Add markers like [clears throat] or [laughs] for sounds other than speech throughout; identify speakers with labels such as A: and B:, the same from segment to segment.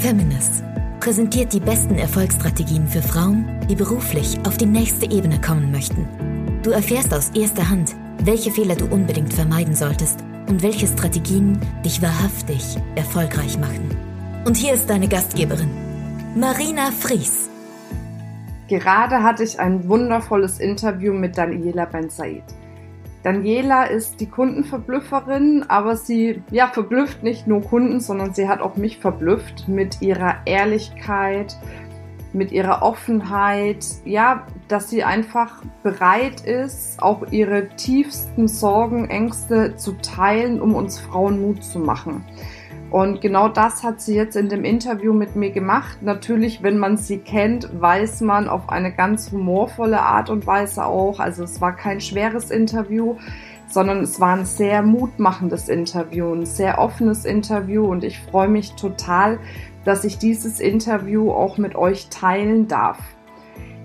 A: Feminist präsentiert die besten Erfolgsstrategien für Frauen, die beruflich auf die nächste Ebene kommen möchten. Du erfährst aus erster Hand, welche Fehler du unbedingt vermeiden solltest und welche Strategien dich wahrhaftig erfolgreich machen. Und hier ist deine Gastgeberin, Marina Fries.
B: Gerade hatte ich ein wundervolles Interview mit Daniela Ben Said. Daniela ist die Kundenverblüfferin, aber sie ja, verblüfft nicht nur Kunden, sondern sie hat auch mich verblüfft mit ihrer Ehrlichkeit, mit ihrer Offenheit, ja, dass sie einfach bereit ist, auch ihre tiefsten Sorgen, Ängste zu teilen, um uns Frauen Mut zu machen. Und genau das hat sie jetzt in dem Interview mit mir gemacht. Natürlich, wenn man sie kennt, weiß man auf eine ganz humorvolle Art und Weise auch. Also es war kein schweres Interview, sondern es war ein sehr mutmachendes Interview, ein sehr offenes Interview. Und ich freue mich total, dass ich dieses Interview auch mit euch teilen darf.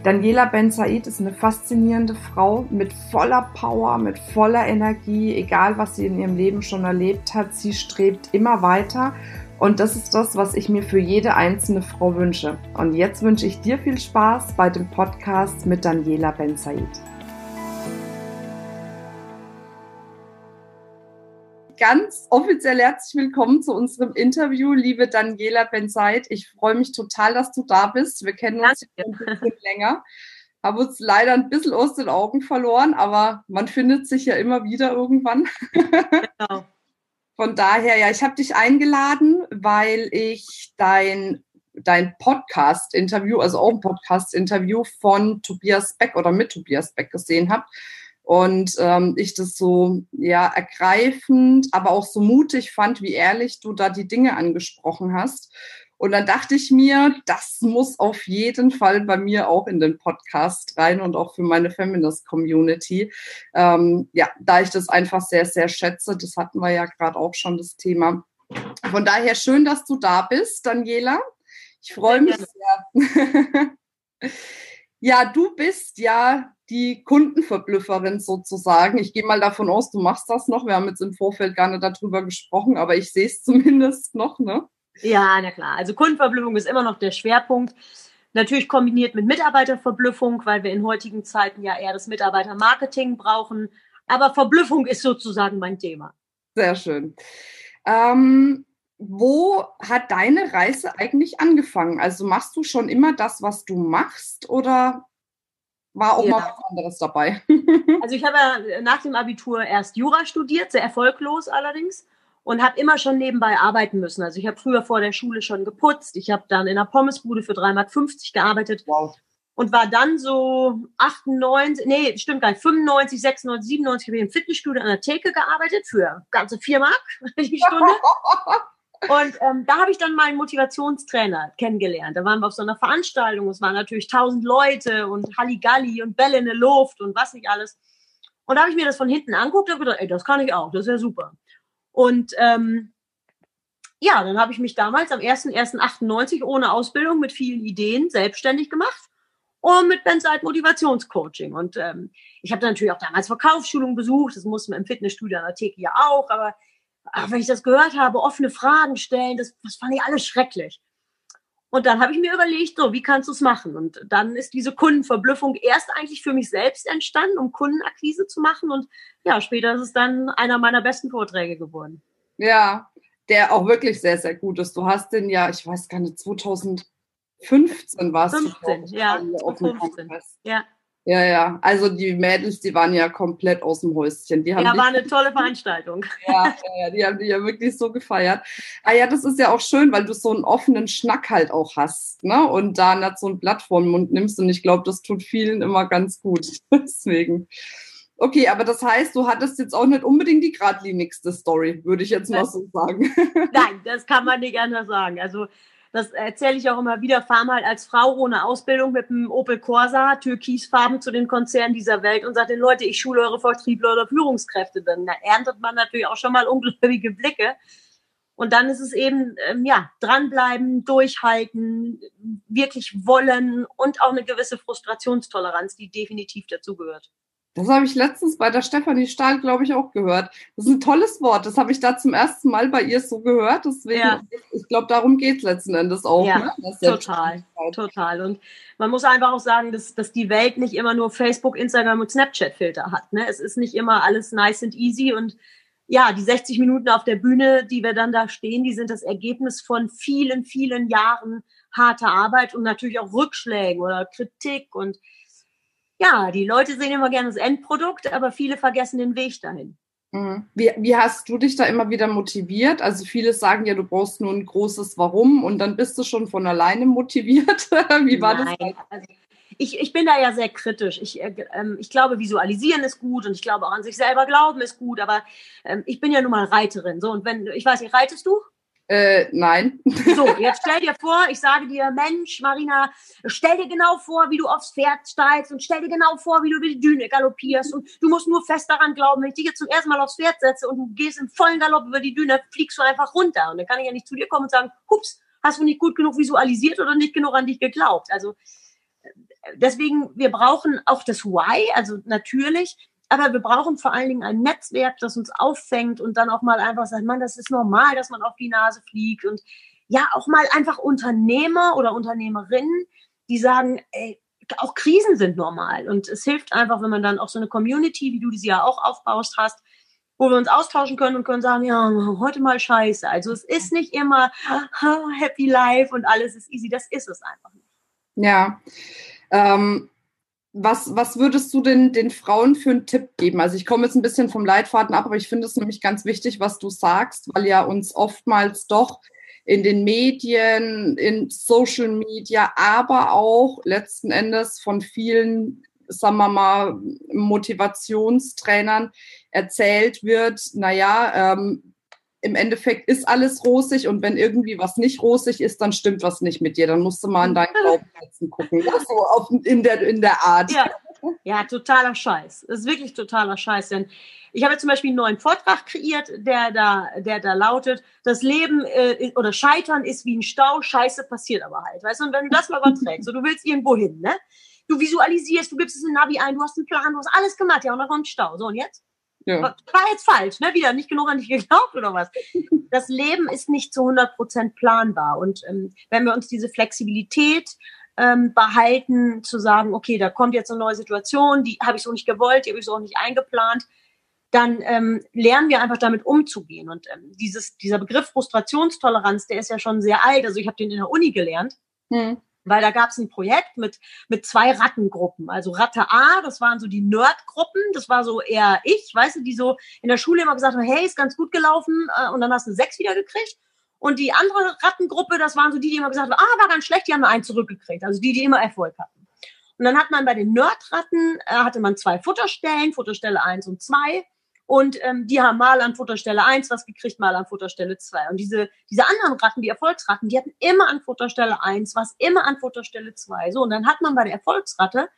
B: Daniela Ben Said ist eine faszinierende Frau mit voller Power, mit voller Energie, egal was sie in ihrem Leben schon erlebt hat. Sie strebt immer weiter und das ist das, was ich mir für jede einzelne Frau wünsche. Und jetzt wünsche ich dir viel Spaß bei dem Podcast mit Daniela Ben Said. Ganz offiziell herzlich willkommen zu unserem Interview, liebe Daniela Benzeit. Ich freue mich total, dass du da bist. Wir kennen uns ein bisschen länger, haben uns leider ein bisschen aus den Augen verloren, aber man findet sich ja immer wieder irgendwann. Genau. [laughs] Von daher, ja, ich habe dich eingeladen, weil ich dein dein Podcast-Interview, also auch ein Podcast-Interview von Tobias Beck oder mit Tobias Beck gesehen habe. Und ähm, ich das so ja ergreifend, aber auch so mutig fand, wie ehrlich du da die Dinge angesprochen hast. Und dann dachte ich mir, das muss auf jeden Fall bei mir auch in den Podcast rein und auch für meine Feminist-Community. Ähm, ja, da ich das einfach sehr, sehr schätze. Das hatten wir ja gerade auch schon das Thema. Von daher schön, dass du da bist, Daniela. Ich freue mich sehr. [laughs] ja, du bist ja die Kundenverblüfferin sozusagen. Ich gehe mal davon aus, du machst das noch. Wir haben jetzt im Vorfeld gar nicht darüber gesprochen, aber ich sehe es [laughs] zumindest noch, ne?
C: Ja, na klar. Also Kundenverblüffung ist immer noch der Schwerpunkt. Natürlich kombiniert mit Mitarbeiterverblüffung, weil wir in heutigen Zeiten ja eher das Mitarbeitermarketing brauchen. Aber Verblüffung ist sozusagen mein Thema.
B: Sehr schön. Ähm, wo hat deine Reise eigentlich angefangen? Also machst du schon immer das, was du machst oder war auch ja. mal was anderes dabei. [laughs]
C: also ich habe ja nach dem Abitur erst Jura studiert, sehr erfolglos allerdings und habe immer schon nebenbei arbeiten müssen. Also ich habe früher vor der Schule schon geputzt, ich habe dann in einer Pommesbude für 3,50 Mark gearbeitet wow. und war dann so 98, nee, stimmt gar nicht, 95, 96, 97 habe ich im Fitnessstudio an der Theke gearbeitet für ganze 4 Mark [laughs] die Stunde. [laughs] Und ähm, da habe ich dann meinen Motivationstrainer kennengelernt. Da waren wir auf so einer Veranstaltung. Es waren natürlich tausend Leute und Halligalli und Bälle in der Luft und was nicht alles. Und da habe ich mir das von hinten anguckt und gedacht, ey, das kann ich auch, das ist ja super. Und ähm, ja, dann habe ich mich damals am 1.1.98 ohne Ausbildung mit vielen Ideen selbstständig gemacht und mit Benzeit Motivationscoaching. Und ähm, ich habe natürlich auch damals Verkaufsschulungen besucht, das mussten wir im Fitnessstudio an der Theke ja auch, aber ach, wenn ich das gehört habe, offene Fragen stellen, das, das fand ich alles schrecklich. Und dann habe ich mir überlegt, so, wie kannst du es machen? Und dann ist diese Kundenverblüffung erst eigentlich für mich selbst entstanden, um Kundenakquise zu machen. Und ja, später ist es dann einer meiner besten Vorträge geworden.
B: Ja, der auch wirklich sehr, sehr gut ist. Du hast den ja, ich weiß gar nicht, 2015 warst
C: 15, du. Ja, 2015. Ja.
B: Ja, ja. Also die Mädels, die waren ja komplett aus dem Häuschen. Die haben
C: ja, war eine [laughs] tolle Veranstaltung.
B: Ja, ja, die haben die ja wirklich so gefeiert. Ah ja, das ist ja auch schön, weil du so einen offenen Schnack halt auch hast, ne? Und da nicht so ein Blatt vor den Mund nimmst. Und ich glaube, das tut vielen immer ganz gut. [laughs] Deswegen. Okay, aber das heißt, du hattest jetzt auch nicht unbedingt die geradlinigste Story, würde ich jetzt mal so sagen. [laughs]
C: Nein, das kann man nicht anders sagen. Also das erzähle ich auch immer wieder, fahr mal als Frau ohne Ausbildung mit einem Opel Corsa, türkisfarben zu den Konzernen dieser Welt und sagt den Leute, ich schule eure Vertriebler oder Führungskräfte. Dann da erntet man natürlich auch schon mal ungläubige Blicke. Und dann ist es eben, ähm, ja, dranbleiben, durchhalten, wirklich wollen und auch eine gewisse Frustrationstoleranz, die definitiv dazugehört.
B: Das habe ich letztens bei der Stefanie Stahl, glaube ich, auch gehört. Das ist ein tolles Wort. Das habe ich da zum ersten Mal bei ihr so gehört. Deswegen, ja. ich glaube, darum geht es letzten Endes auch.
C: Ja, ne? total, total. Und man muss einfach auch sagen, dass, dass die Welt nicht immer nur Facebook, Instagram und Snapchat-Filter hat. Ne? Es ist nicht immer alles nice and easy. Und ja, die 60 Minuten auf der Bühne, die wir dann da stehen, die sind das Ergebnis von vielen, vielen Jahren harter Arbeit und natürlich auch Rückschlägen oder Kritik und ja, die Leute sehen immer gerne das Endprodukt, aber viele vergessen den Weg dahin.
B: Mhm. Wie, wie hast du dich da immer wieder motiviert? Also viele sagen ja, du brauchst nur ein großes Warum und dann bist du schon von alleine motiviert. [laughs] wie war Nein, das? Also
C: ich, ich bin da ja sehr kritisch. Ich, äh, ähm, ich glaube, visualisieren ist gut und ich glaube auch an sich selber glauben ist gut, aber ähm, ich bin ja nun mal Reiterin. So, und wenn, ich weiß nicht, reitest du?
B: Äh, nein.
C: So, [laughs] jetzt stell dir vor, ich sage dir, Mensch, Marina, stell dir genau vor, wie du aufs Pferd steigst und stell dir genau vor, wie du über die Düne galoppierst und du musst nur fest daran glauben, wenn ich dich jetzt zum ersten Mal aufs Pferd setze und du gehst im vollen Galopp über die Düne, fliegst du einfach runter und dann kann ich ja nicht zu dir kommen und sagen, hups, hast du nicht gut genug visualisiert oder nicht genug an dich geglaubt. Also deswegen, wir brauchen auch das Why, also natürlich, aber wir brauchen vor allen Dingen ein Netzwerk, das uns auffängt und dann auch mal einfach sagt, man, das ist normal, dass man auf die Nase fliegt und ja, auch mal einfach Unternehmer oder Unternehmerinnen, die sagen, ey, auch Krisen sind normal und es hilft einfach, wenn man dann auch so eine Community, wie du sie ja auch aufbaust hast, wo wir uns austauschen können und können sagen, ja, heute mal scheiße. Also es ist nicht immer happy life und alles ist easy, das ist es einfach nicht.
B: Ja. Ähm, was, was würdest du denn den Frauen für einen Tipp geben? Also ich komme jetzt ein bisschen vom Leitfaden ab, aber ich finde es nämlich ganz wichtig, was du sagst, weil ja uns oftmals doch in den Medien, in Social Media, aber auch letzten Endes von vielen, sagen wir mal, Motivationstrainern erzählt wird, naja, ähm, im Endeffekt ist alles rosig und wenn irgendwie was nicht rosig ist, dann stimmt was nicht mit dir. Dann musst du mal in deinen Glaubenssätzen gucken. Ja, so auf, in, der, in der Art.
C: Ja. ja, totaler Scheiß. Das ist wirklich totaler Scheiß. Denn ich habe jetzt zum Beispiel einen neuen Vortrag kreiert, der da, der da lautet, das Leben äh, oder Scheitern ist wie ein Stau, Scheiße passiert aber halt. Weißt du, und wenn du das mal überträgst, so du willst irgendwo hin, ne? Du visualisierst, du gibst es in Navi ein, du hast einen Plan, du hast alles gemacht, ja, und dann kommt Stau. So, und jetzt? Ja. War jetzt falsch, ne? Wieder nicht genug an dich geglaubt oder was? [laughs] Das Leben ist nicht zu 100 Prozent planbar. Und ähm, wenn wir uns diese Flexibilität ähm, behalten, zu sagen, okay, da kommt jetzt eine neue Situation, die habe ich so nicht gewollt, die habe ich so auch nicht eingeplant, dann ähm, lernen wir einfach damit umzugehen. Und ähm, dieses, dieser Begriff Frustrationstoleranz, der ist ja schon sehr alt. Also ich habe den in der Uni gelernt. Hm weil da gab es ein Projekt mit, mit zwei Rattengruppen. Also Ratte A, das waren so die Nerdgruppen, das war so eher ich, weißt du, die so in der Schule immer gesagt haben, hey, ist ganz gut gelaufen äh, und dann hast du sechs wieder gekriegt. Und die andere Rattengruppe, das waren so die, die immer gesagt haben, ah, war ganz schlecht, die haben nur einen zurückgekriegt. Also die, die immer Erfolg hatten. Und dann hat man bei den Nerdratten, äh, hatte man zwei Futterstellen, Futterstelle eins und zwei und ähm, die haben mal an Futterstelle 1 was gekriegt, mal an Futterstelle 2. Und diese, diese anderen Ratten, die Erfolgsratten, die hatten immer an Futterstelle 1 was, immer an Futterstelle 2. So, und dann hat man bei der Erfolgsratte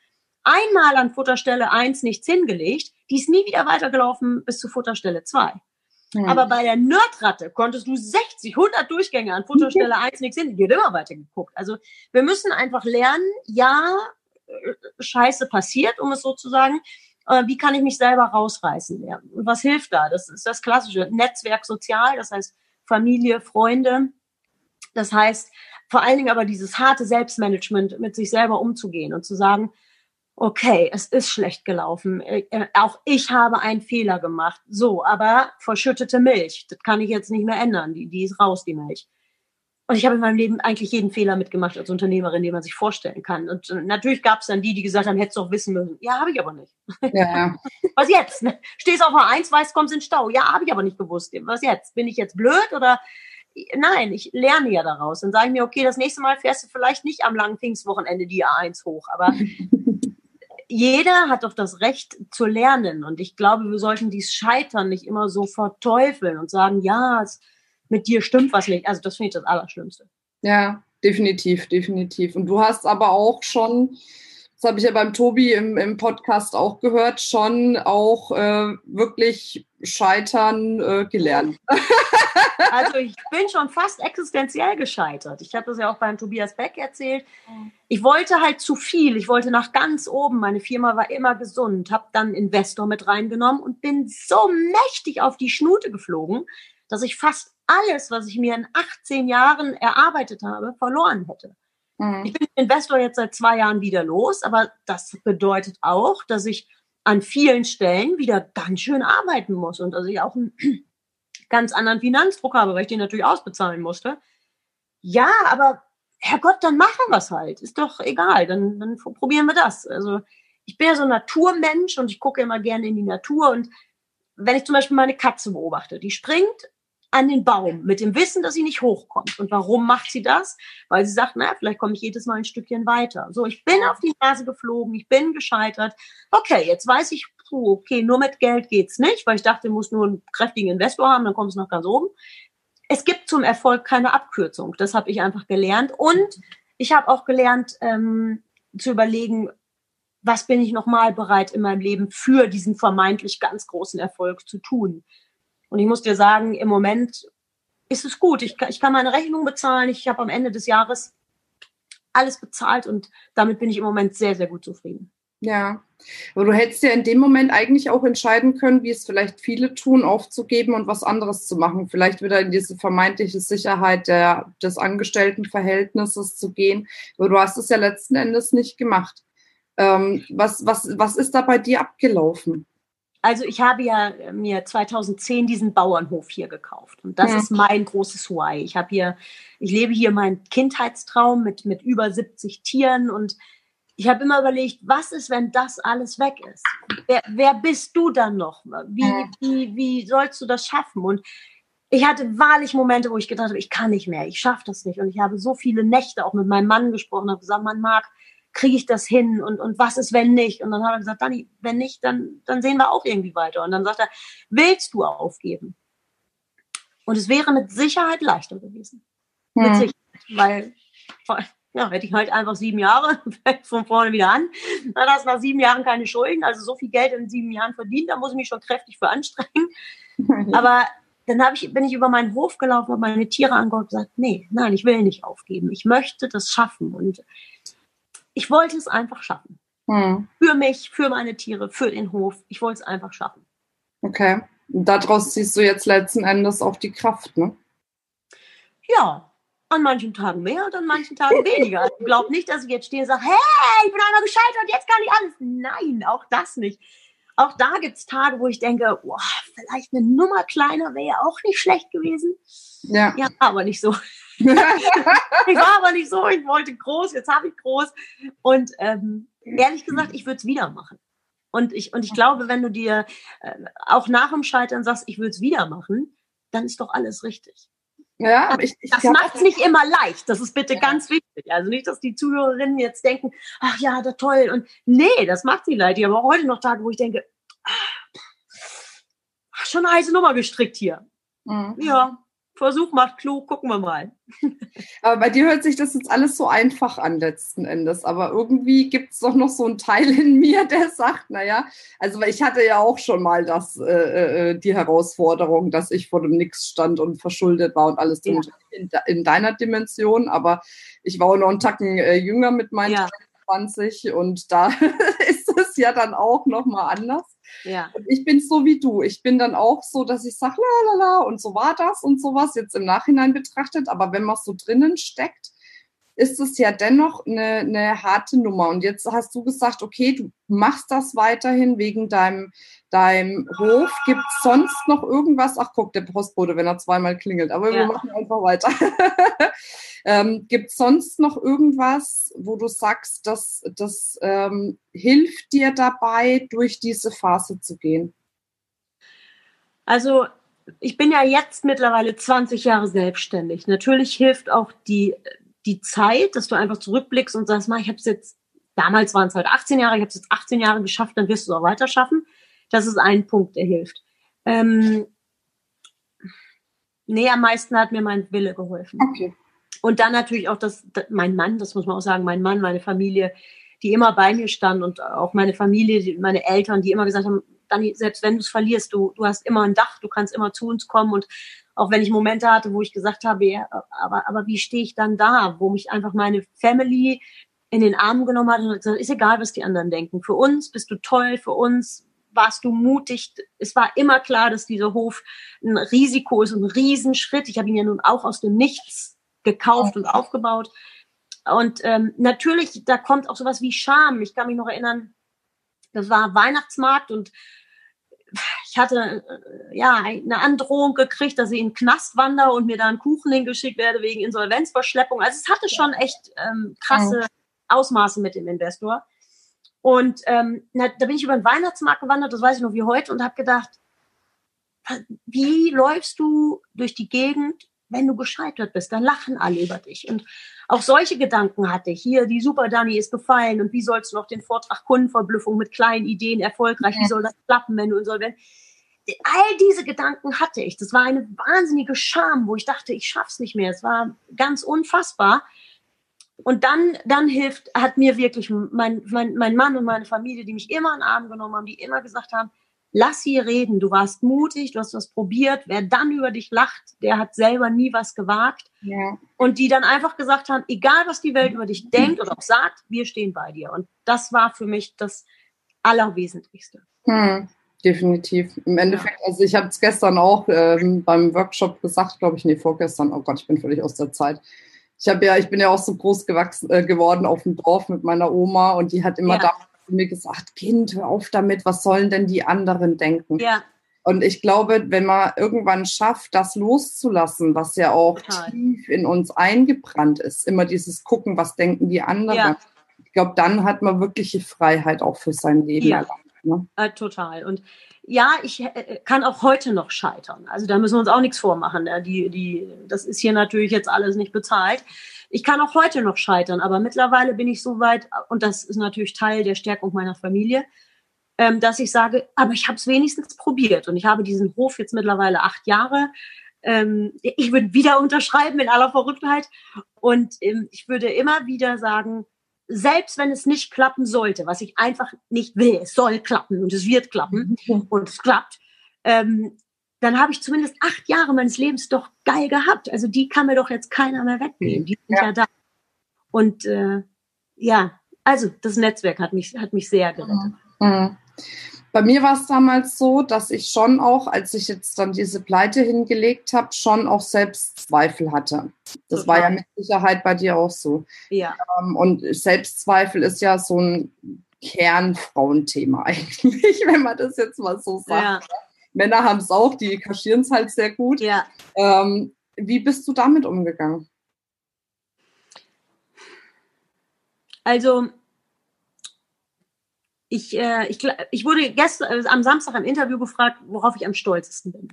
C: einmal an Futterstelle 1 nichts hingelegt, die ist nie wieder weitergelaufen bis zu Futterstelle 2. Mhm. Aber bei der Nerdratte konntest du 60, 100 Durchgänge an Futterstelle [laughs] 1 nichts hin, die hat immer weiter geguckt. Also wir müssen einfach lernen, ja, äh, Scheiße passiert, um es so zu sagen, wie kann ich mich selber rausreißen lernen? Und was hilft da? Das ist das klassische Netzwerk sozial, das heißt Familie, Freunde. Das heißt vor allen Dingen aber dieses harte Selbstmanagement, mit sich selber umzugehen und zu sagen, okay, es ist schlecht gelaufen. Äh, äh, auch ich habe einen Fehler gemacht. So, aber verschüttete Milch, das kann ich jetzt nicht mehr ändern. Die, die ist raus, die Milch. Und ich habe in meinem Leben eigentlich jeden Fehler mitgemacht als Unternehmerin, den man sich vorstellen kann. Und natürlich gab es dann die, die gesagt haben, hättest du auch wissen müssen. Ja, habe ich aber nicht. Ja. [laughs] Was jetzt? Ne? Stehst auf A1, weißt, kommst in Stau. Ja, habe ich aber nicht gewusst. Was jetzt? Bin ich jetzt blöd oder? Nein, ich lerne ja daraus. Dann sage ich mir, okay, das nächste Mal fährst du vielleicht nicht am langen Pfingstwochenende die A1 hoch. Aber [laughs] jeder hat doch das Recht zu lernen. Und ich glaube, wir sollten dies Scheitern nicht immer so verteufeln und sagen, ja, es mit dir stimmt was nicht. Also das finde ich das Allerschlimmste.
B: Ja, definitiv, definitiv. Und du hast aber auch schon, das habe ich ja beim Tobi im, im Podcast auch gehört, schon auch äh, wirklich scheitern äh, gelernt. [laughs]
C: Also ich bin schon fast existenziell gescheitert. Ich habe das ja auch beim Tobias Beck erzählt. Ich wollte halt zu viel. Ich wollte nach ganz oben. Meine Firma war immer gesund. Habe dann Investor mit reingenommen und bin so mächtig auf die Schnute geflogen, dass ich fast alles, was ich mir in 18 Jahren erarbeitet habe, verloren hätte. Mhm. Ich bin Investor jetzt seit zwei Jahren wieder los, aber das bedeutet auch, dass ich an vielen Stellen wieder ganz schön arbeiten muss und dass ich auch einen [clears throat] ganz anderen Finanzdruck habe, weil ich den natürlich ausbezahlen musste. Ja, aber Herrgott, dann machen wir es halt. Ist doch egal, dann, dann probieren wir das. Also ich bin ja so ein Naturmensch und ich gucke immer gerne in die Natur und wenn ich zum Beispiel meine Katze beobachte, die springt an den Baum mit dem Wissen, dass sie nicht hochkommt. Und warum macht sie das? Weil sie sagt, naja, vielleicht komme ich jedes Mal ein Stückchen weiter. So, ich bin auf die Nase geflogen, ich bin gescheitert. Okay, jetzt weiß ich, puh, okay, nur mit Geld geht's nicht, weil ich dachte, muss nur einen kräftigen Investor haben, dann kommst du nach ganz oben. Es gibt zum Erfolg keine Abkürzung. Das habe ich einfach gelernt. Und ich habe auch gelernt, ähm, zu überlegen, was bin ich nochmal bereit in meinem Leben für diesen vermeintlich ganz großen Erfolg zu tun. Und ich muss dir sagen, im Moment ist es gut. Ich, ich kann meine Rechnung bezahlen. Ich habe am Ende des Jahres alles bezahlt und damit bin ich im Moment sehr, sehr gut zufrieden.
B: Ja, aber du hättest ja in dem Moment eigentlich auch entscheiden können, wie es vielleicht viele tun, aufzugeben und was anderes zu machen. Vielleicht wieder in diese vermeintliche Sicherheit der, des Angestelltenverhältnisses zu gehen. Aber du hast es ja letzten Endes nicht gemacht. Ähm, was, was, was ist da bei dir abgelaufen?
C: Also ich habe ja äh, mir 2010 diesen Bauernhof hier gekauft und das ja. ist mein großes Why. Ich habe hier, ich lebe hier meinen Kindheitstraum mit mit über 70 Tieren und ich habe immer überlegt, was ist, wenn das alles weg ist? Wer, wer bist du dann noch? Wie, ja. wie, wie sollst du das schaffen? Und ich hatte wahrlich Momente, wo ich gedacht habe, ich kann nicht mehr, ich schaffe das nicht. Und ich habe so viele Nächte auch mit meinem Mann gesprochen, habe gesagt, man mag, kriege ich das hin und, und was ist, wenn nicht? Und dann hat er gesagt, Dani, wenn nicht, dann, dann sehen wir auch irgendwie weiter. Und dann sagt er, willst du aufgeben? Und es wäre mit Sicherheit leichter gewesen. Hm. Mit Sicherheit, weil ja, hätte ich halt einfach sieben Jahre [laughs] von vorne wieder an. Dann hast du nach sieben Jahren keine Schulden, also so viel Geld in sieben Jahren verdient, da muss ich mich schon kräftig für anstrengen. [laughs] Aber dann ich, bin ich über meinen Hof gelaufen, habe meine Tiere angeguckt und gesagt, nee, nein, ich will nicht aufgeben. Ich möchte das schaffen. Und ich wollte es einfach schaffen. Hm. Für mich, für meine Tiere, für den Hof. Ich wollte es einfach schaffen.
B: Okay. Und daraus ziehst du jetzt letzten Endes auch die Kraft, ne?
C: Ja. An manchen Tagen mehr und an manchen Tagen weniger. Also glaub nicht, dass ich jetzt stehe und sage, hey, ich bin einmal gescheitert, jetzt kann ich alles. Nein, auch das nicht. Auch da gibt es Tage, wo ich denke, boah, vielleicht eine Nummer kleiner wäre auch nicht schlecht gewesen. Ja. Ja, aber nicht so. [laughs] ich war aber nicht so, ich wollte groß, jetzt habe ich groß. Und ähm, ehrlich gesagt, ich würde es wieder machen. Und ich, und ich glaube, wenn du dir äh, auch nach dem Scheitern sagst, ich würde es wieder machen, dann ist doch alles richtig. Ja, aber ich, ich das macht es nicht immer leicht. Das ist bitte ja. ganz wichtig. Also nicht, dass die Zuhörerinnen jetzt denken, ach ja, da toll. Und nee, das macht sie leid. Ich habe auch heute noch Tage, wo ich denke, ach, schon eine heiße Nummer gestrickt hier. Mhm. Ja, Versuch macht klug, gucken wir mal.
B: Aber bei dir hört sich das jetzt alles so einfach an letzten Endes. Aber irgendwie gibt es doch noch so einen Teil in mir, der sagt, naja, also ich hatte ja auch schon mal das, äh, äh, die Herausforderung, dass ich vor dem Nix stand und verschuldet war und alles ja. in, in, deiner Dimension. Aber ich war auch noch einen Tacken äh, jünger mit meinen ja. 20 und da [laughs] ist es ja dann auch nochmal anders. Ja. Und ich bin so wie du. Ich bin dann auch so, dass ich sage, la la la, und so war das und sowas, jetzt im Nachhinein betrachtet. Aber wenn man so drinnen steckt, ist es ja dennoch eine, eine harte Nummer. Und jetzt hast du gesagt, okay, du machst das weiterhin wegen deinem, deinem Hof. Gibt es sonst noch irgendwas? Ach, guck, der Postbote, wenn er zweimal klingelt. Aber ja. wir machen einfach weiter. [laughs] ähm, Gibt es sonst noch irgendwas, wo du sagst, dass das ähm, hilft dir dabei, durch diese Phase zu gehen?
C: Also ich bin ja jetzt mittlerweile 20 Jahre selbstständig. Natürlich hilft auch die die Zeit, dass du einfach zurückblickst und sagst, mal, ich habe es jetzt, damals waren es halt 18 Jahre, ich habe es jetzt 18 Jahre geschafft, dann wirst du es auch weiter schaffen. Das ist ein Punkt, der hilft. Ähm, nee, am meisten hat mir mein Wille geholfen. Okay. Und dann natürlich auch das, mein Mann, das muss man auch sagen, mein Mann, meine Familie, die immer bei mir stand und auch meine Familie, meine Eltern, die immer gesagt haben, dann selbst wenn du es verlierst, du, du hast immer ein Dach, du kannst immer zu uns kommen und Auch wenn ich Momente hatte, wo ich gesagt habe, ja, aber, aber wie stehe ich dann da, wo mich einfach meine Family in den Arm genommen hat und gesagt, ist egal, was die anderen denken. Für uns bist du toll, für uns warst du mutig. Es war immer klar, dass dieser Hof ein Risiko ist, ein Riesenschritt. Ich habe ihn ja nun auch aus dem Nichts gekauft und aufgebaut. Und ähm, natürlich, da kommt auch sowas wie Scham. Ich kann mich noch erinnern, das war Weihnachtsmarkt und ich hatte äh, ja eine Androhung gekriegt, dass ich in den Knast wandere und mir da einen Kuchen hingeschickt werde wegen Insolvenzverschleppung. Also es hatte schon echt ähm, krasse Ausmaße mit dem Investor. Und ähm, na, da bin ich über den Weihnachtsmarkt gewandert, das weiß ich noch wie heute, und habe gedacht, wie läufst du durch die Gegend, wenn du gescheitert bist? Dann lachen alle über dich. Und auch solche Gedanken hatte ich. Hier, die Super Dani ist gefallen und wie sollst du noch den Vortrag Kundenverblüffung mit kleinen Ideen erfolgreich, wie soll das klappen, wenn du insolvent all diese Gedanken hatte ich. Das war eine wahnsinnige Scham, wo ich dachte, ich schaff's nicht mehr. Es war ganz unfassbar. Und dann, dann hilft, hat mir wirklich mein, mein, mein Mann und meine Familie, die mich immer in den Arm genommen haben, die immer gesagt haben, lass sie reden, du warst mutig, du hast was probiert, wer dann über dich lacht, der hat selber nie was gewagt. Ja. Und die dann einfach gesagt haben, egal was die Welt über dich denkt oder auch sagt, wir stehen bei dir. Und das war für mich das Allerwesentlichste.
B: Hm, definitiv. Im Endeffekt, also ich habe es gestern auch ähm, beim Workshop gesagt, glaube ich, nee, vorgestern, oh Gott, ich bin völlig aus der Zeit. Ich habe ja, ich bin ja auch so groß gewachsen, äh, geworden auf dem Dorf mit meiner Oma und die hat immer ja. da mir gesagt, Kind, hör auf damit, was sollen denn die anderen denken? Ja. Und ich glaube, wenn man irgendwann schafft, das loszulassen, was ja auch Total. tief in uns eingebrannt ist, immer dieses Gucken, was denken die anderen, ja. ich glaube, dann hat man wirkliche Freiheit auch für sein Leben.
C: Ja. ne? äh, total. Und ja, ich äh, kann auch heute noch scheitern. Also da müssen wir uns auch nichts vormachen. Ne? Die, die, das ist hier natürlich jetzt alles nicht bezahlt. Ich kann auch heute noch scheitern, aber mittlerweile bin ich so weit, und das ist natürlich Teil der Stärkung meiner Familie, ähm, dass ich sage, aber ich habe es wenigstens probiert. Und ich habe diesen Hof jetzt mittlerweile acht Jahre. Ähm, ich würde wieder unterschreiben in aller Verrücktheit. Und ähm, ich würde immer wieder sagen, selbst wenn es nicht klappen sollte, was ich einfach nicht will, es soll klappen und es wird klappen mhm. und es klappt, ähm, dann habe ich zumindest acht Jahre meines Lebens doch geil gehabt. Also die kann mir doch jetzt keiner mehr wegnehmen. Die sind ja, ja da. Und äh, ja, also das Netzwerk hat mich, hat mich sehr gerettet. Mhm.
B: Bei mir war es damals so, dass ich schon auch, als ich jetzt dann diese Pleite hingelegt habe, schon auch Selbstzweifel hatte. Das Total. war ja mit Sicherheit bei dir auch so. Ja. Ähm, und Selbstzweifel ist ja so ein Kernfrauenthema [laughs] eigentlich, wenn man das jetzt mal so sagt. Ja. Männer haben es auch, die kaschieren es halt sehr gut. Ja. Ähm, wie bist du damit umgegangen?
C: Also, ich, äh, ich, ich wurde gestern, äh, am Samstag im Interview gefragt, worauf ich am stolzesten bin.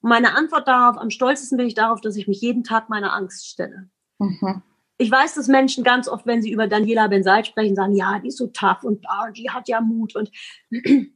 C: Und meine Antwort darauf, am stolzesten bin ich darauf, dass ich mich jeden Tag meiner Angst stelle. Mhm. Ich weiß, dass Menschen ganz oft, wenn sie über Daniela Bensal sprechen, sagen, ja, die ist so tough und ah, die hat ja Mut. Und [clears throat]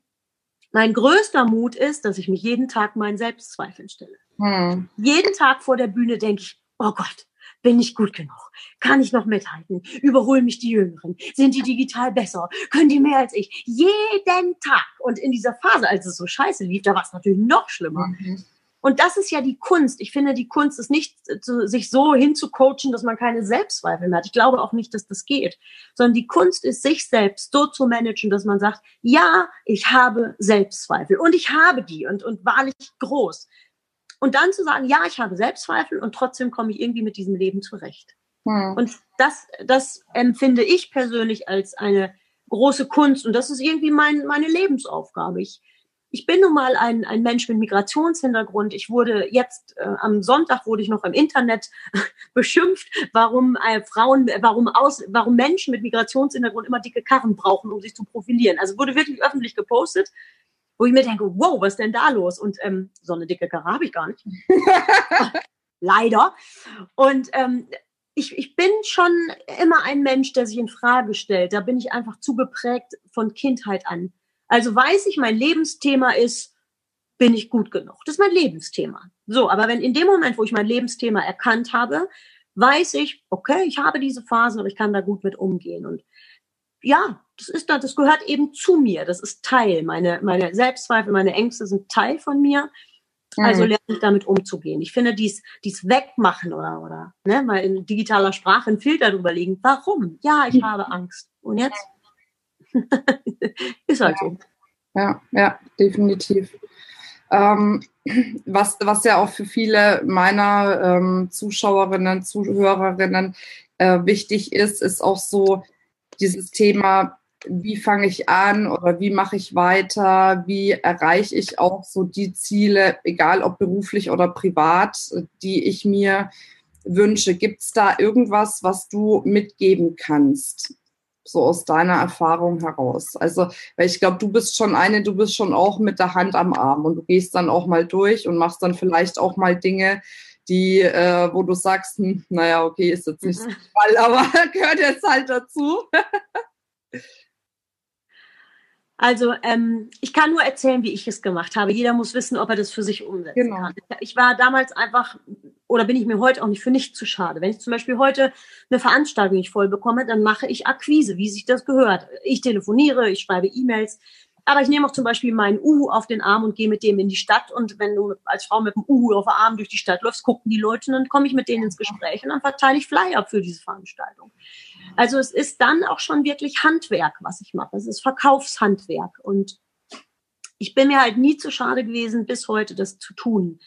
C: mein größter Mut ist, dass ich mich jeden Tag meinen Selbstzweifeln stelle. Hm. Jeden Tag vor der Bühne denke ich, oh Gott, bin ich gut genug? Kann ich noch mithalten? Überholen mich die Jüngeren? Sind die digital besser? Können die mehr als ich? Jeden Tag. Und in dieser Phase, als es so scheiße lief, da war es natürlich noch schlimmer. Mhm. Und das ist ja die Kunst. Ich finde, die Kunst ist nicht, sich so hinzucoachen, dass man keine Selbstzweifel mehr hat. Ich glaube auch nicht, dass das geht. Sondern die Kunst ist, sich selbst so zu managen, dass man sagt, ja, ich habe Selbstzweifel und ich habe die und, und wahrlich groß. Und dann zu sagen, ja, ich habe Selbstzweifel und trotzdem komme ich irgendwie mit diesem Leben zurecht. Hm. Und das, das empfinde ich persönlich als eine große Kunst und das ist irgendwie mein, meine Lebensaufgabe. Ich, ich bin nun mal ein, ein Mensch mit Migrationshintergrund. Ich wurde jetzt äh, am Sonntag wurde ich noch im Internet [laughs] beschimpft, warum äh, Frauen, warum aus, warum Menschen mit Migrationshintergrund immer dicke Karren brauchen, um sich zu profilieren. Also wurde wirklich öffentlich gepostet, wo ich mir denke, wow, was ist denn da los? Und ähm, so eine dicke Karre habe ich gar nicht. [laughs] Leider. Und ähm, ich, ich bin schon immer ein Mensch, der sich in Frage stellt. Da bin ich einfach zu geprägt von Kindheit an. Also weiß ich, mein Lebensthema ist, bin ich gut genug? Das ist mein Lebensthema. So, aber wenn in dem Moment, wo ich mein Lebensthema erkannt habe, weiß ich, okay, ich habe diese Phasen, aber ich kann da gut mit umgehen. Und ja, das ist das gehört eben zu mir. Das ist Teil. Meine, meine Selbstzweifel, meine Ängste sind Teil von mir. Also lerne ich damit umzugehen. Ich finde, dies, dies Wegmachen oder, oder ne, mal in digitaler Sprache einen Filter drüber legen. Warum? Ja, ich [laughs] habe Angst. Und jetzt? [laughs] ist halt so.
B: Ja, ja, definitiv. Ähm, was, was ja auch für viele meiner ähm, Zuschauerinnen, Zuhörerinnen äh, wichtig ist, ist auch so dieses Thema, wie fange ich an oder wie mache ich weiter, wie erreiche ich auch so die Ziele, egal ob beruflich oder privat, die ich mir wünsche. Gibt es da irgendwas, was du mitgeben kannst? So aus deiner Erfahrung heraus. Also, weil ich glaube, du bist schon eine, du bist schon auch mit der Hand am Arm und du gehst dann auch mal durch und machst dann vielleicht auch mal Dinge, die, äh, wo du sagst, hm, naja, okay, ist jetzt nicht so Fall, [laughs] aber gehört jetzt halt dazu.
C: Also ähm, ich kann nur erzählen, wie ich es gemacht habe. Jeder muss wissen, ob er das für sich umsetzen genau. kann. Ich war damals einfach, oder bin ich mir heute auch nicht für nichts zu schade. Wenn ich zum Beispiel heute eine Veranstaltung nicht voll bekomme, dann mache ich Akquise, wie sich das gehört. Ich telefoniere, ich schreibe E-Mails. Aber ich nehme auch zum Beispiel meinen Uhu auf den Arm und gehe mit dem in die Stadt. Und wenn du als Frau mit dem Uhu auf dem Arm durch die Stadt läufst, gucken die Leute und dann komme ich mit denen ins Gespräch und dann verteile ich Flyer für diese Veranstaltung. Also es ist dann auch schon wirklich Handwerk, was ich mache. Es ist Verkaufshandwerk. Und ich bin mir halt nie zu schade gewesen, bis heute das zu tun.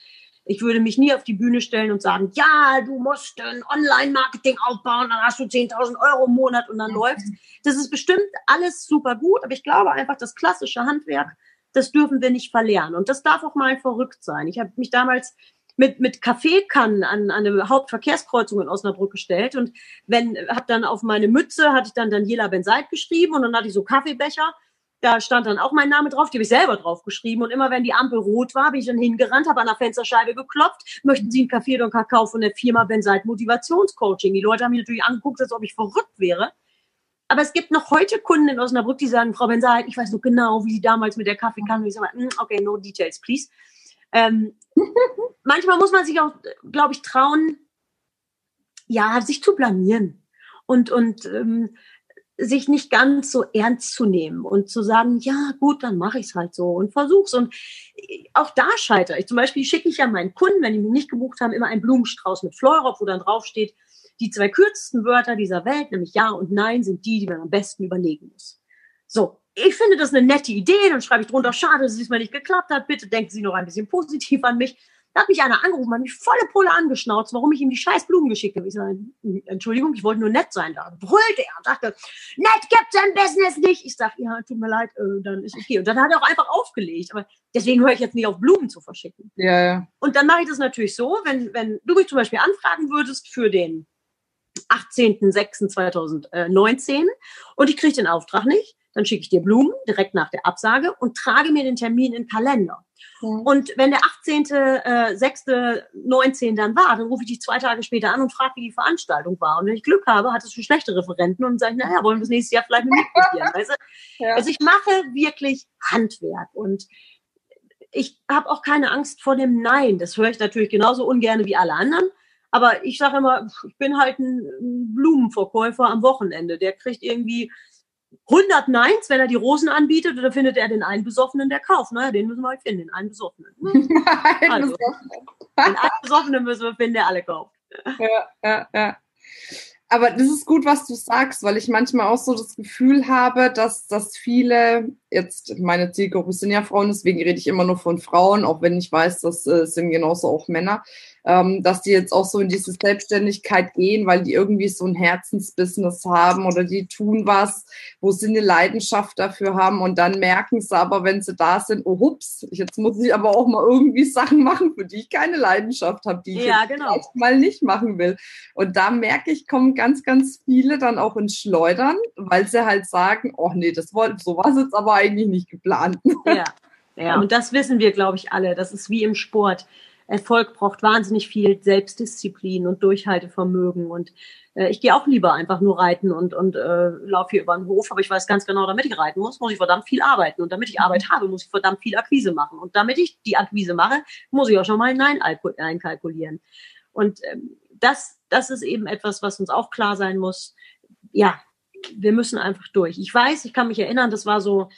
C: Ich würde mich nie auf die Bühne stellen und sagen, ja, du musst ein Online-Marketing aufbauen, dann hast du 10.000 Euro im Monat und dann mhm. läuft's. Das ist bestimmt alles super gut, aber ich glaube einfach, das klassische Handwerk, das dürfen wir nicht verlernen. Und das darf auch mal verrückt sein. Ich habe mich damals mit, mit Kaffeekannen an, an eine Hauptverkehrskreuzung in Osnabrück gestellt und wenn, hab dann auf meine Mütze, hatte ich dann Daniela Benseit geschrieben und dann hatte ich so Kaffeebecher, da stand dann auch mein Name drauf, die habe ich selber drauf geschrieben und immer wenn die Ampel rot war, bin ich dann hingerannt, habe an der Fensterscheibe geklopft, möchten Sie einen Kaffee oder einen Kakao von der Firma Benseit Motivationscoaching. Die Leute haben mich natürlich angeguckt, als ob ich verrückt wäre. Aber es gibt noch heute Kunden in Osnabrück, die sagen, Frau Benseit, ich weiß noch genau, wie Sie damals mit der Kaffeekanne, ich sage, hm, okay, no details, please. Ähm, [laughs] manchmal muss man sich auch, glaube ich, trauen, ja, sich zu blamieren und, und ähm, sich nicht ganz so ernst zu nehmen und zu sagen, ja gut, dann mache ich es halt so und versuch's. Und auch da scheitere ich. Zum Beispiel schicke ich ja meinen Kunden, wenn die mich nicht gebucht haben, immer einen Blumenstrauß mit Fleurop, wo dann draufsteht, die zwei kürzesten Wörter dieser Welt, nämlich Ja und Nein, sind die, die man am besten überlegen muss. So, ich finde das eine nette Idee, dann schreibe ich drunter, schade, dass es diesmal nicht geklappt hat, bitte denken Sie noch ein bisschen positiv an mich. Da hat mich einer angerufen, hat mich volle Pulle angeschnauzt, warum ich ihm die scheiß Blumen geschickt habe. Ich sage, Entschuldigung, ich wollte nur nett sein. Da brüllte er und sagte, nett gibt's im Business nicht. Ich sage, ja, tut mir leid, äh, dann ist okay. Und dann hat er auch einfach aufgelegt. Aber deswegen höre ich jetzt nicht auf, Blumen zu verschicken.
B: Ja, ja.
C: Und dann mache ich das natürlich so, wenn, wenn du mich zum Beispiel anfragen würdest für den 18.06.2019 und ich kriege den Auftrag nicht, dann schicke ich dir Blumen direkt nach der Absage und trage mir den Termin in den Kalender. Ja. Und wenn der 18.06.19 äh, dann war, dann rufe ich dich zwei Tage später an und frage, wie die Veranstaltung war. Und wenn ich Glück habe, hattest du schlechte Referenten und sage, naja, wollen wir das nächste Jahr vielleicht mit mir weißt du? ja. Also ich mache wirklich Handwerk und ich habe auch keine Angst vor dem Nein. Das höre ich natürlich genauso ungern wie alle anderen. Aber ich sage immer, ich bin halt ein Blumenverkäufer am Wochenende. Der kriegt irgendwie 100 Neins, wenn er die Rosen anbietet, oder findet er den einen Besoffenen, der kauft. Naja, den müssen wir halt finden, den einen Besoffenen. [laughs] also, den einen Besoffenen müssen wir finden, der alle kauft.
B: Ja, ja, ja. Aber das ist gut, was du sagst, weil ich manchmal auch so das Gefühl habe, dass, dass viele, jetzt meine Zielgruppe sind ja Frauen, deswegen rede ich immer nur von Frauen, auch wenn ich weiß, das äh, sind genauso auch Männer, ähm, dass die jetzt auch so in diese Selbstständigkeit gehen, weil die irgendwie so ein Herzensbusiness haben oder die tun was, wo sie eine Leidenschaft dafür haben und dann merken sie aber, wenn sie da sind, oh hups, jetzt muss ich aber auch mal irgendwie Sachen machen, für die ich keine Leidenschaft habe, die ich
C: ja, genau.
B: mal nicht machen will. Und da merke ich, kommen ganz, ganz viele dann auch ins Schleudern, weil sie halt sagen, oh nee, das wollte, so war es jetzt aber eigentlich nicht geplant.
C: Ja. [laughs] Ja, und das wissen wir, glaube ich, alle. Das ist wie im Sport. Erfolg braucht wahnsinnig viel Selbstdisziplin und Durchhaltevermögen. Und äh, ich gehe auch lieber einfach nur reiten und, und äh, laufe hier über den Hof, aber ich weiß ganz genau, damit ich reiten muss, muss ich verdammt viel arbeiten. Und damit ich Arbeit habe, muss ich verdammt viel Akquise machen. Und damit ich die Akquise mache, muss ich auch schon mal Nein einkalkulieren. Und ähm, das, das ist eben etwas, was uns auch klar sein muss. Ja, wir müssen einfach durch. Ich weiß, ich kann mich erinnern, das war so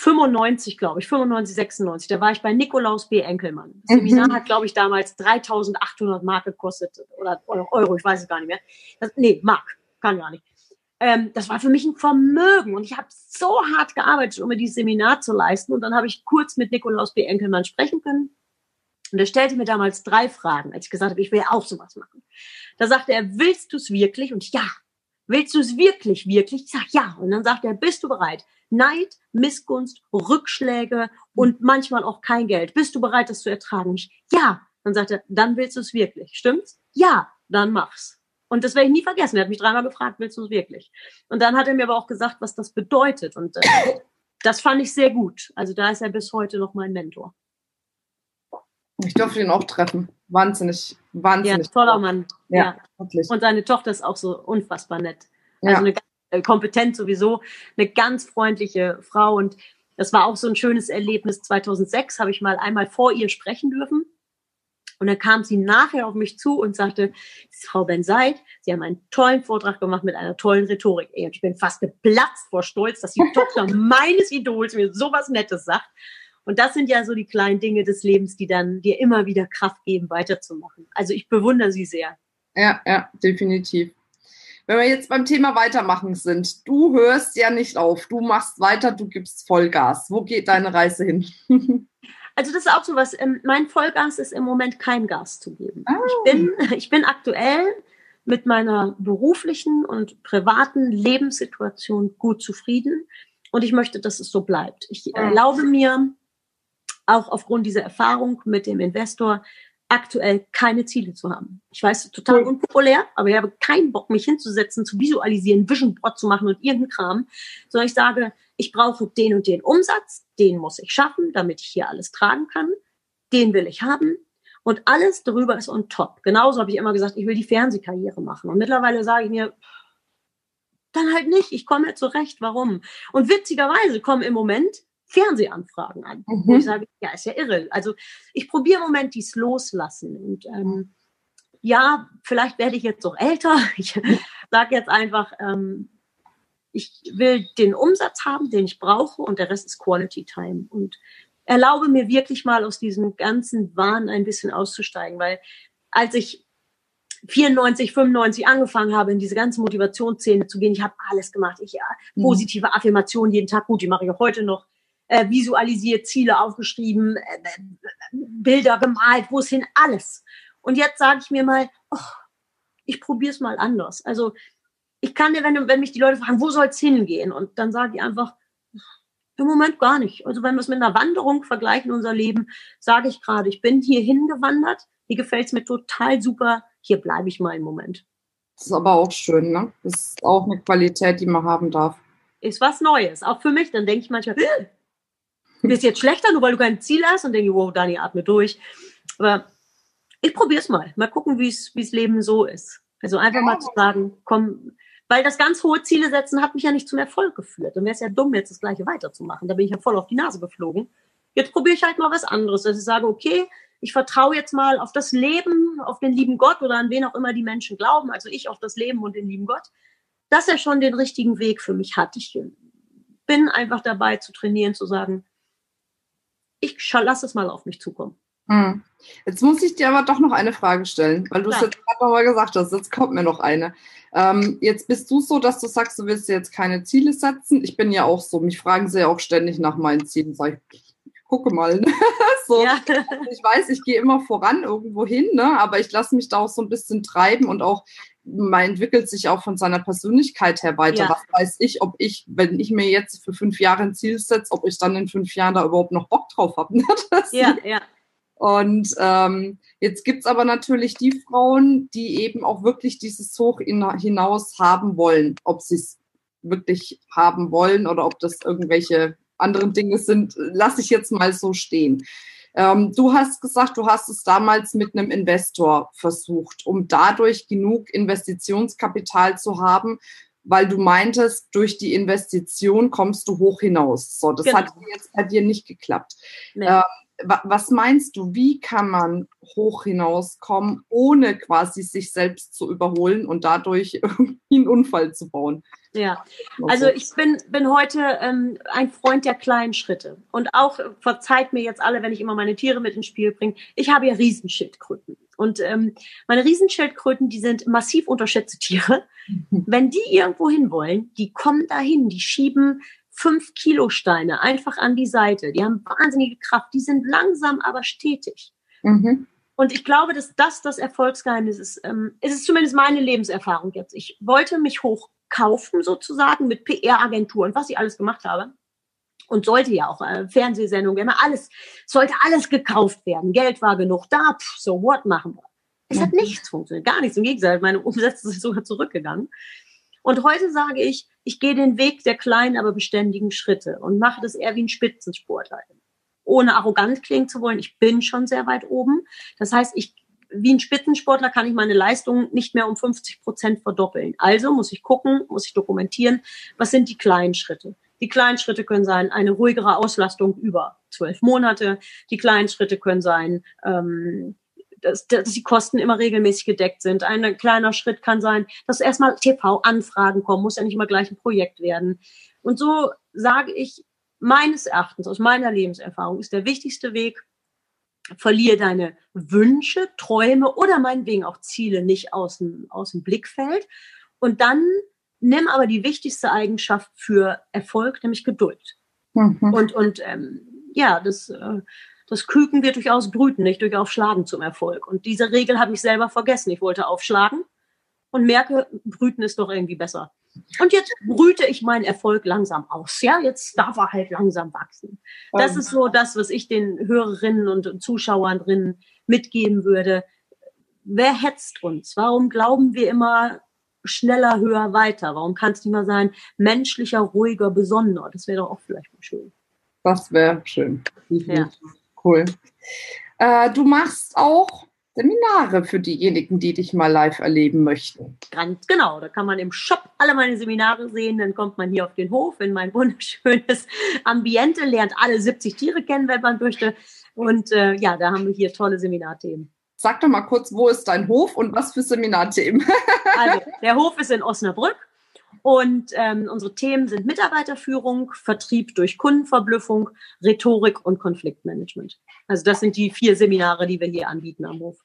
C: 95, glaube ich, 95, 96, da war ich bei Nikolaus B. Enkelmann. Das Seminar mhm. hat, glaube ich, damals 3800 Mark gekostet oder Euro, ich weiß es gar nicht mehr. Das, nee, Mark, kann gar nicht. Ähm, das war für mich ein Vermögen und ich habe so hart gearbeitet, um mir dieses Seminar zu leisten. Und dann habe ich kurz mit Nikolaus B. Enkelmann sprechen können. Und er stellte mir damals drei Fragen, als ich gesagt habe, ich will auch sowas machen. Da sagte er, willst du es wirklich? Und ja, willst du es wirklich, wirklich? Ich sage ja. Und dann sagt er, bist du bereit? Neid, Missgunst, Rückschläge und manchmal auch kein Geld. Bist du bereit, das zu ertragen? Ich, ja. Dann sagt er, dann willst du es wirklich. Stimmt's? Ja, dann mach's. Und das werde ich nie vergessen. Er hat mich dreimal gefragt, willst du es wirklich? Und dann hat er mir aber auch gesagt, was das bedeutet. Und äh, das fand ich sehr gut. Also da ist er bis heute noch mein Mentor.
B: Ich durfte ihn auch treffen. Wahnsinnig, wahnsinnig.
C: Ja, toller Mann. Ja, ja, wirklich. Und seine Tochter ist auch so unfassbar nett. Also ja. eine äh, kompetent sowieso, eine ganz freundliche Frau. Und das war auch so ein schönes Erlebnis. 2006 habe ich mal einmal vor ihr sprechen dürfen. Und dann kam sie nachher auf mich zu und sagte, Frau Ben Seid, Sie haben einen tollen Vortrag gemacht mit einer tollen Rhetorik. Ich bin fast geplatzt vor Stolz, dass die [laughs] Tochter meines Idols mir sowas Nettes sagt. Und das sind ja so die kleinen Dinge des Lebens, die dann dir immer wieder Kraft geben, weiterzumachen. Also ich bewundere sie sehr.
B: Ja, ja, definitiv. Wenn wir jetzt beim Thema Weitermachen sind, du hörst ja nicht auf, du machst weiter, du gibst Vollgas. Wo geht deine Reise hin? [laughs]
C: also das ist auch so was, ähm, mein Vollgas ist im Moment kein Gas zu geben. Oh. Ich, bin, [laughs] ich bin aktuell mit meiner beruflichen und privaten Lebenssituation gut zufrieden und ich möchte, dass es so bleibt. Ich erlaube mir, auch aufgrund dieser Erfahrung mit dem Investor, aktuell keine Ziele zu haben. Ich weiß, total unpopulär, aber ich habe keinen Bock, mich hinzusetzen, zu visualisieren, Vision Board zu machen und irgendeinen Kram, sondern ich sage, ich brauche den und den Umsatz, den muss ich schaffen, damit ich hier alles tragen kann, den will ich haben und alles darüber ist on top. Genauso habe ich immer gesagt, ich will die Fernsehkarriere machen und mittlerweile sage ich mir, dann halt nicht, ich komme zurecht, warum? Und witzigerweise kommen im Moment Fernsehanfragen an, mhm. wo ich sage, ja, ist ja irre. Also ich probiere im Moment dies loslassen und ähm, ja, vielleicht werde ich jetzt auch älter. [laughs] Ich sage jetzt einfach, ähm, ich will den Umsatz haben, den ich brauche und der Rest ist Quality Time und erlaube mir wirklich mal aus diesem ganzen Wahn ein bisschen auszusteigen, weil als ich 94, 95 angefangen habe, in diese ganze Motivationsszene zu gehen, ich habe alles gemacht. Ich ja, mhm. positive Affirmationen jeden Tag, gut, die mache ich auch heute noch äh, visualisiert, Ziele aufgeschrieben, äh, Bilder gemalt, wo es hin, alles. Und jetzt sage ich mir mal, oh, ich probiere es mal anders. Also ich kann dir, wenn, wenn mich die Leute fragen, wo soll es hingehen? Und dann sage ich einfach, im Moment gar nicht. Also wenn wir es mit einer Wanderung vergleichen, unser Leben, sage ich gerade, ich bin hier hingewandert, hier gefällt es mir total super, hier bleibe ich mal im Moment.
B: Das ist aber auch schön, ne? Das ist auch eine Qualität, die man haben darf.
C: Ist was Neues, auch für mich. Dann denke ich manchmal, bist jetzt schlechter, nur weil du kein Ziel hast und denke, wow, Dani, atme durch. Aber ich probiere es mal. Mal gucken, wie es Leben so ist. Also einfach mal zu sagen, komm, weil das ganz hohe Ziele setzen hat mich ja nicht zum Erfolg geführt. Dann wäre es ja dumm, jetzt das Gleiche weiterzumachen. Da bin ich ja voll auf die Nase geflogen. Jetzt probiere ich halt mal was anderes, dass ich sage, okay, ich vertraue jetzt mal auf das Leben, auf den lieben Gott oder an wen auch immer die Menschen glauben, also ich auf das Leben und den lieben Gott, dass er schon den richtigen Weg für mich hat. Ich bin einfach dabei zu trainieren, zu sagen, ich lasse es mal auf mich zukommen.
B: Hm. Jetzt muss ich dir aber doch noch eine Frage stellen, weil du es jetzt gerade mal gesagt hast. Jetzt kommt mir noch eine. Ähm, jetzt bist du so, dass du sagst, du willst jetzt keine Ziele setzen. Ich bin ja auch so. Mich fragen sie ja auch ständig nach meinen Zielen. Sag ich, gucke mal. Ne? [laughs] so, ja. Ich weiß, ich gehe immer voran irgendwo hin, ne? aber ich lasse mich da auch so ein bisschen treiben und auch man entwickelt sich auch von seiner Persönlichkeit her weiter. Ja. Was weiß ich, ob ich, wenn ich mir jetzt für fünf Jahre ein Ziel setze, ob ich dann in fünf Jahren da überhaupt noch Bock drauf habe. [laughs] Ne?
C: ja, ja.
B: Und ähm, jetzt gibt's aber natürlich die Frauen, die eben auch wirklich dieses Hoch hinaus haben wollen. Ob sie es wirklich haben wollen oder ob das irgendwelche anderen Dinge sind, lasse ich jetzt mal so stehen. Ähm, du hast gesagt, du hast es damals mit einem Investor versucht, um dadurch genug Investitionskapital zu haben, weil du meintest, durch die Investition kommst du hoch hinaus. So, das genau. hat jetzt bei dir nicht geklappt. Nee. Ähm, was meinst du, wie kann man hoch hinauskommen, ohne quasi sich selbst zu überholen und dadurch [laughs] einen Unfall zu bauen.
C: Ja, also ich bin, bin heute ähm, ein Freund der kleinen Schritte. Und auch, äh, verzeiht mir jetzt alle, wenn ich immer meine Tiere mit ins Spiel bringe, ich habe ja Riesenschildkröten. Und ähm, meine Riesenschildkröten, die sind massiv unterschätzte Tiere. [laughs] Wenn die irgendwo hin wollen, die kommen dahin, die schieben fünf Kilo Steine einfach an die Seite. Die haben wahnsinnige Kraft, die sind langsam, aber stetig. Mhm. Und ich glaube, dass das das Erfolgsgeheimnis ist. Ähm, es ist zumindest meine Lebenserfahrung jetzt. Ich wollte mich hochkaufen sozusagen mit PR-Agentur und was ich alles gemacht habe. Und sollte ja auch äh, Fernsehsendungen, immer alles, sollte alles gekauft werden. Geld war genug da, pff, so what machen wir. Es mhm. hat nichts funktioniert, gar nichts. Im Gegenteil, meine Umsätze [laughs] sind sogar zurückgegangen. Und heute sage ich, ich gehe den Weg der kleinen, aber beständigen Schritte und mache das eher wie ein Spitzensportler ohne arrogant klingen zu wollen, ich bin schon sehr weit oben. Das heißt, ich wie ein Spitzensportler kann ich meine Leistung nicht mehr um 50 Prozent verdoppeln. Also muss ich gucken, muss ich dokumentieren, was sind die kleinen Schritte. Die kleinen Schritte können sein, eine ruhigere Auslastung über zwölf Monate. Die kleinen Schritte können sein, ähm, dass, dass die Kosten immer regelmäßig gedeckt sind. Ein kleiner Schritt kann sein, dass erstmal TV-Anfragen kommen, muss ja nicht immer gleich ein Projekt werden. Und so sage ich, meines Erachtens, aus meiner Lebenserfahrung, ist der wichtigste Weg, verliere deine Wünsche, Träume oder meinetwegen auch Ziele nicht aus dem, aus dem Blickfeld. Und dann nimm aber die wichtigste Eigenschaft für Erfolg, nämlich Geduld. Mhm. Und, und ähm, ja, das, äh, das Küken wird durchaus brüten, nicht durch Aufschlagen zum Erfolg. Und diese Regel habe ich selber vergessen. Ich wollte aufschlagen und merke, brüten ist doch irgendwie besser. Und jetzt brüte ich meinen Erfolg langsam aus. Ja, jetzt darf er halt langsam wachsen. Das ist so das, was ich den Hörerinnen und Zuschauern drin mitgeben würde. Wer hetzt uns? Warum glauben wir immer schneller, höher, weiter? Warum kann es nicht mal sein, menschlicher, ruhiger, besonnener? Das wäre doch auch vielleicht mal schön.
B: Das wäre schön. Ja. Cool. Äh, du machst auch Seminare für diejenigen, die dich mal live erleben möchten.
C: Ganz genau. Da kann man im Shop alle meine Seminare sehen. Dann kommt man hier auf den Hof in mein [laughs] wunderschönes Ambiente, lernt alle 70 Tiere kennen, wenn man möchte. Und äh, ja, da haben wir hier tolle Seminarthemen.
B: Sag doch mal kurz, wo ist dein Hof und was für Seminarthemen? [laughs]
C: also, der Hof ist in Osnabrück. Und ähm, unsere Themen sind Mitarbeiterführung, Vertrieb durch Kundenverblüffung, Rhetorik und Konfliktmanagement. Also das sind die vier Seminare, die wir hier anbieten am Hof.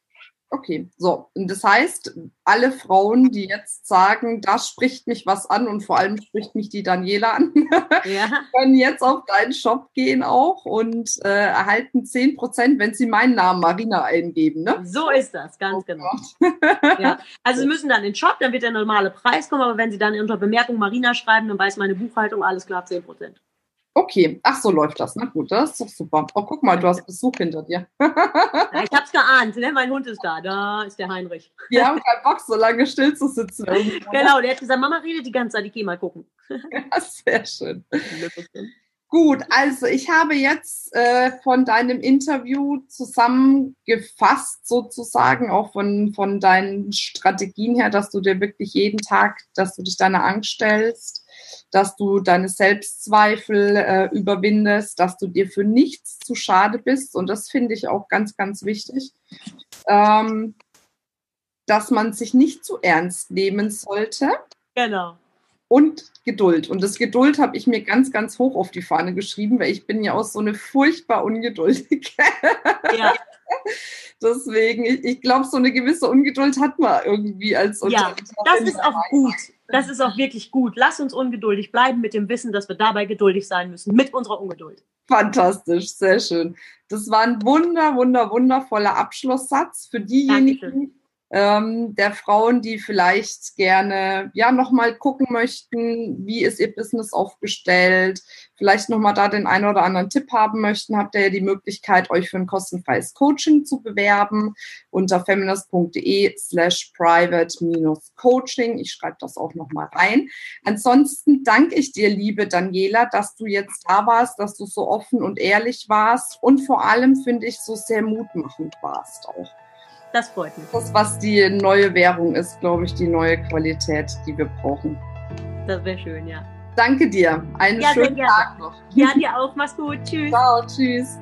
B: Okay, so. Und das heißt, alle Frauen, die jetzt sagen, da spricht mich was an und vor allem spricht mich die Daniela an, [laughs] ja. [laughs] können jetzt auf deinen Shop gehen auch und äh, erhalten 10%, wenn sie meinen Namen Marina eingeben. Ne?
C: So ist das, ganz oh genau. [laughs] ja. Also sie müssen dann in den Shop, dann wird der normale Preis kommen, aber wenn sie dann unter Bemerkung Marina schreiben, dann weiß meine Buchhaltung, alles klar, 10%.
B: Okay, ach so läuft das. Na gut, das ist doch super. Oh, guck mal, du hast Besuch hinter dir.
C: ja, ich hab's geahnt, ne? mein Hund ist da. Da ist der Heinrich.
B: Wir haben keinen Bock, so lange still zu sitzen.
C: genau, der hat gesagt, Mama redet die ganze Zeit, ich geh mal gucken. [laughs]
B: ja, sehr schön. Gut, also ich habe jetzt äh, von deinem Interview zusammengefasst, sozusagen, auch von, von deinen Strategien her, dass du dir wirklich jeden Tag, dass du dich deiner Angst stellst, dass du deine Selbstzweifel äh, überwindest, dass du dir für nichts zu schade bist. Und das finde ich auch ganz, ganz wichtig. Ähm, dass man sich nicht zu ernst nehmen sollte.
C: Genau.
B: Und Geduld. Und das Geduld habe ich mir ganz, ganz hoch auf die Fahne geschrieben, weil ich bin ja auch so eine furchtbar ungeduldige. Ja. [laughs] Deswegen, ich, ich glaube, so eine gewisse Ungeduld hat man irgendwie als
C: Ja, das ist auch gut. Das ist auch wirklich gut. Lass uns ungeduldig bleiben mit dem Wissen, dass wir dabei geduldig sein müssen, mit unserer Ungeduld.
B: Fantastisch, sehr schön. Das war ein wunder, wunder, wundervoller Abschlusssatz für diejenigen, Dankeschön ähm, der Frauen, die vielleicht gerne ja nochmal gucken möchten, wie ist ihr Business aufgestellt, vielleicht nochmal da den einen oder anderen Tipp haben möchten, habt ihr ja die Möglichkeit, euch für ein kostenfreies Coaching zu bewerben unter feminist.de slash private-coaching. Ich schreibe das auch nochmal rein. Ansonsten danke ich dir, liebe Daniela, dass du jetzt da warst, dass du so offen und ehrlich warst und vor allem finde ich so sehr mutmachend warst auch.
C: Das freut mich.
B: Das, was die neue Währung ist, glaube ich, die neue Qualität, die wir brauchen.
C: Das wäre schön, ja.
B: Danke dir. Einen ja, schönen Tag noch.
C: Ja, dir auch. Mach's gut. Tschüss.
B: Ciao, tschüss.